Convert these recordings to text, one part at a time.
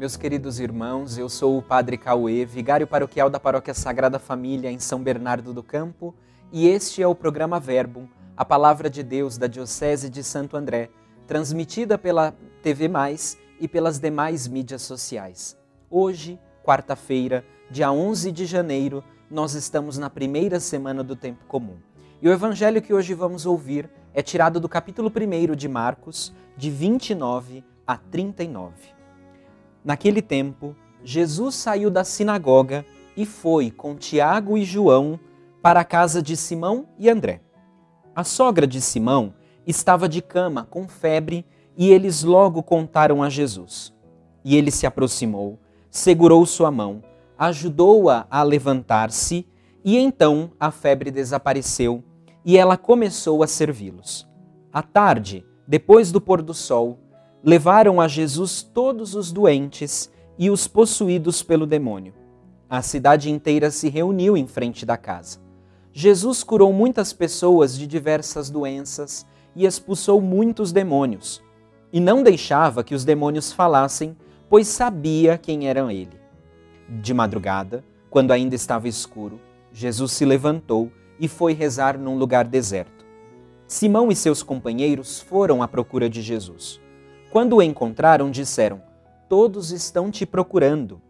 Meus queridos irmãos, eu sou o Padre Cauê, vigário paroquial da Paróquia Sagrada Família em São Bernardo do Campo, e este é o programa Verbum, a palavra de Deus da Diocese de Santo André, transmitida pela TV Mais e pelas demais mídias sociais. Hoje, quarta-feira, dia 11 de janeiro, nós estamos na primeira semana do tempo comum. E o evangelho que hoje vamos ouvir é tirado do capítulo 1 de Marcos, de 29 a 39. Naquele tempo, Jesus saiu da sinagoga e foi com Tiago e João para a casa de Simão e André. A sogra de Simão estava de cama com febre e eles logo contaram a Jesus. E ele se aproximou, segurou sua mão, ajudou-a a, a levantar-se e então a febre desapareceu e ela começou a servi-los. À tarde, depois do pôr do sol, levaram a Jesus todos os doentes e os possuídos pelo demônio. A cidade inteira se reuniu em frente da casa. Jesus curou muitas pessoas de diversas doenças e expulsou muitos demônios. E não deixava que os demônios falassem, pois sabia quem era ele. De madrugada, quando ainda estava escuro, Jesus se levantou e foi rezar num lugar deserto. Simão e seus companheiros foram à procura de Jesus. Quando o encontraram, disseram: Todos estão te procurando.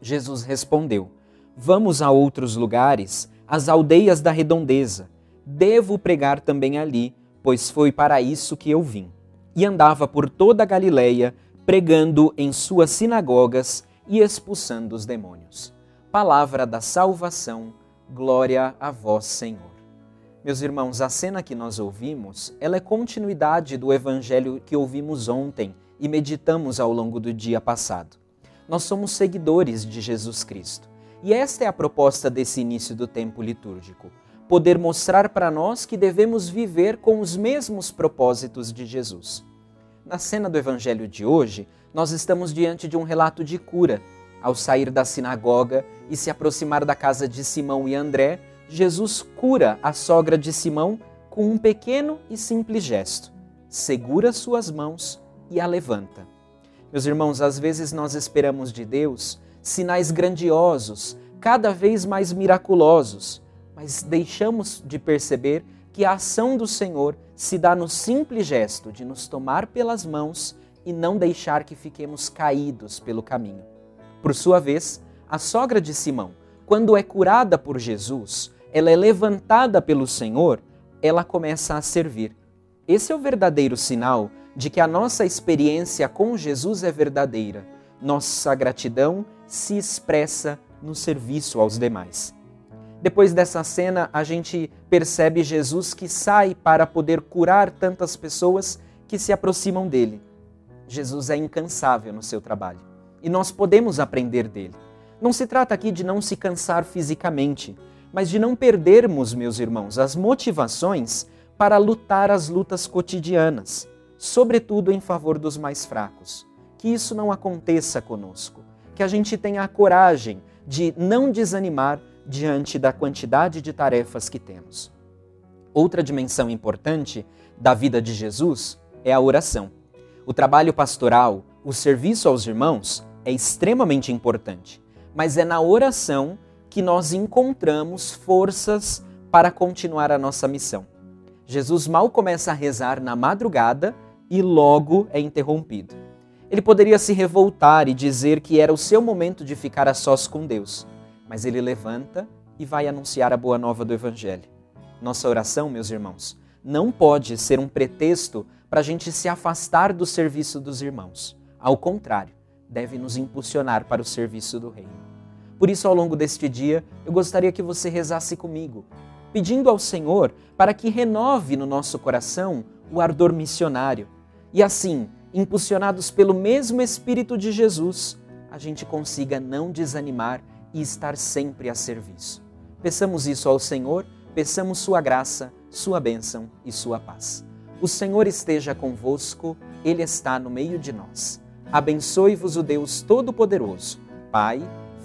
Jesus respondeu: Vamos a outros lugares, às aldeias da redondeza. Devo pregar também ali, pois foi para isso que eu vim. E andava por toda a Galileia, pregando em suas sinagogas e expulsando os demônios. Palavra da salvação, glória a vós, Senhor. Meus irmãos, a cena que nós ouvimos, ela é continuidade do evangelho que ouvimos ontem e meditamos ao longo do dia passado. Nós somos seguidores de Jesus Cristo. E esta é a proposta desse início do tempo litúrgico: poder mostrar para nós que devemos viver com os mesmos propósitos de Jesus. Na cena do evangelho de hoje, nós estamos diante de um relato de cura. Ao sair da sinagoga e se aproximar da casa de Simão e André, Jesus cura a sogra de Simão com um pequeno e simples gesto. Segura suas mãos e a levanta. Meus irmãos, às vezes nós esperamos de Deus sinais grandiosos, cada vez mais miraculosos, mas deixamos de perceber que a ação do Senhor se dá no simples gesto de nos tomar pelas mãos e não deixar que fiquemos caídos pelo caminho. Por sua vez, a sogra de Simão, quando é curada por Jesus, ela é levantada pelo Senhor, ela começa a servir. Esse é o verdadeiro sinal de que a nossa experiência com Jesus é verdadeira. Nossa gratidão se expressa no serviço aos demais. Depois dessa cena, a gente percebe Jesus que sai para poder curar tantas pessoas que se aproximam dele. Jesus é incansável no seu trabalho e nós podemos aprender dele. Não se trata aqui de não se cansar fisicamente, mas de não perdermos, meus irmãos, as motivações para lutar as lutas cotidianas, sobretudo em favor dos mais fracos. Que isso não aconteça conosco, que a gente tenha a coragem de não desanimar diante da quantidade de tarefas que temos. Outra dimensão importante da vida de Jesus é a oração. O trabalho pastoral, o serviço aos irmãos é extremamente importante, mas é na oração que nós encontramos forças para continuar a nossa missão. Jesus mal começa a rezar na madrugada e logo é interrompido. Ele poderia se revoltar e dizer que era o seu momento de ficar a sós com Deus, mas ele levanta e vai anunciar a boa nova do Evangelho. Nossa oração, meus irmãos, não pode ser um pretexto para a gente se afastar do serviço dos irmãos. Ao contrário, deve nos impulsionar para o serviço do Reino. Por isso, ao longo deste dia, eu gostaria que você rezasse comigo, pedindo ao Senhor para que renove no nosso coração o ardor missionário. E assim, impulsionados pelo mesmo Espírito de Jesus, a gente consiga não desanimar e estar sempre a serviço. Peçamos isso ao Senhor, peçamos Sua graça, Sua bênção e Sua paz. O Senhor esteja convosco, Ele está no meio de nós. Abençoe-vos o Deus Todo-Poderoso, Pai,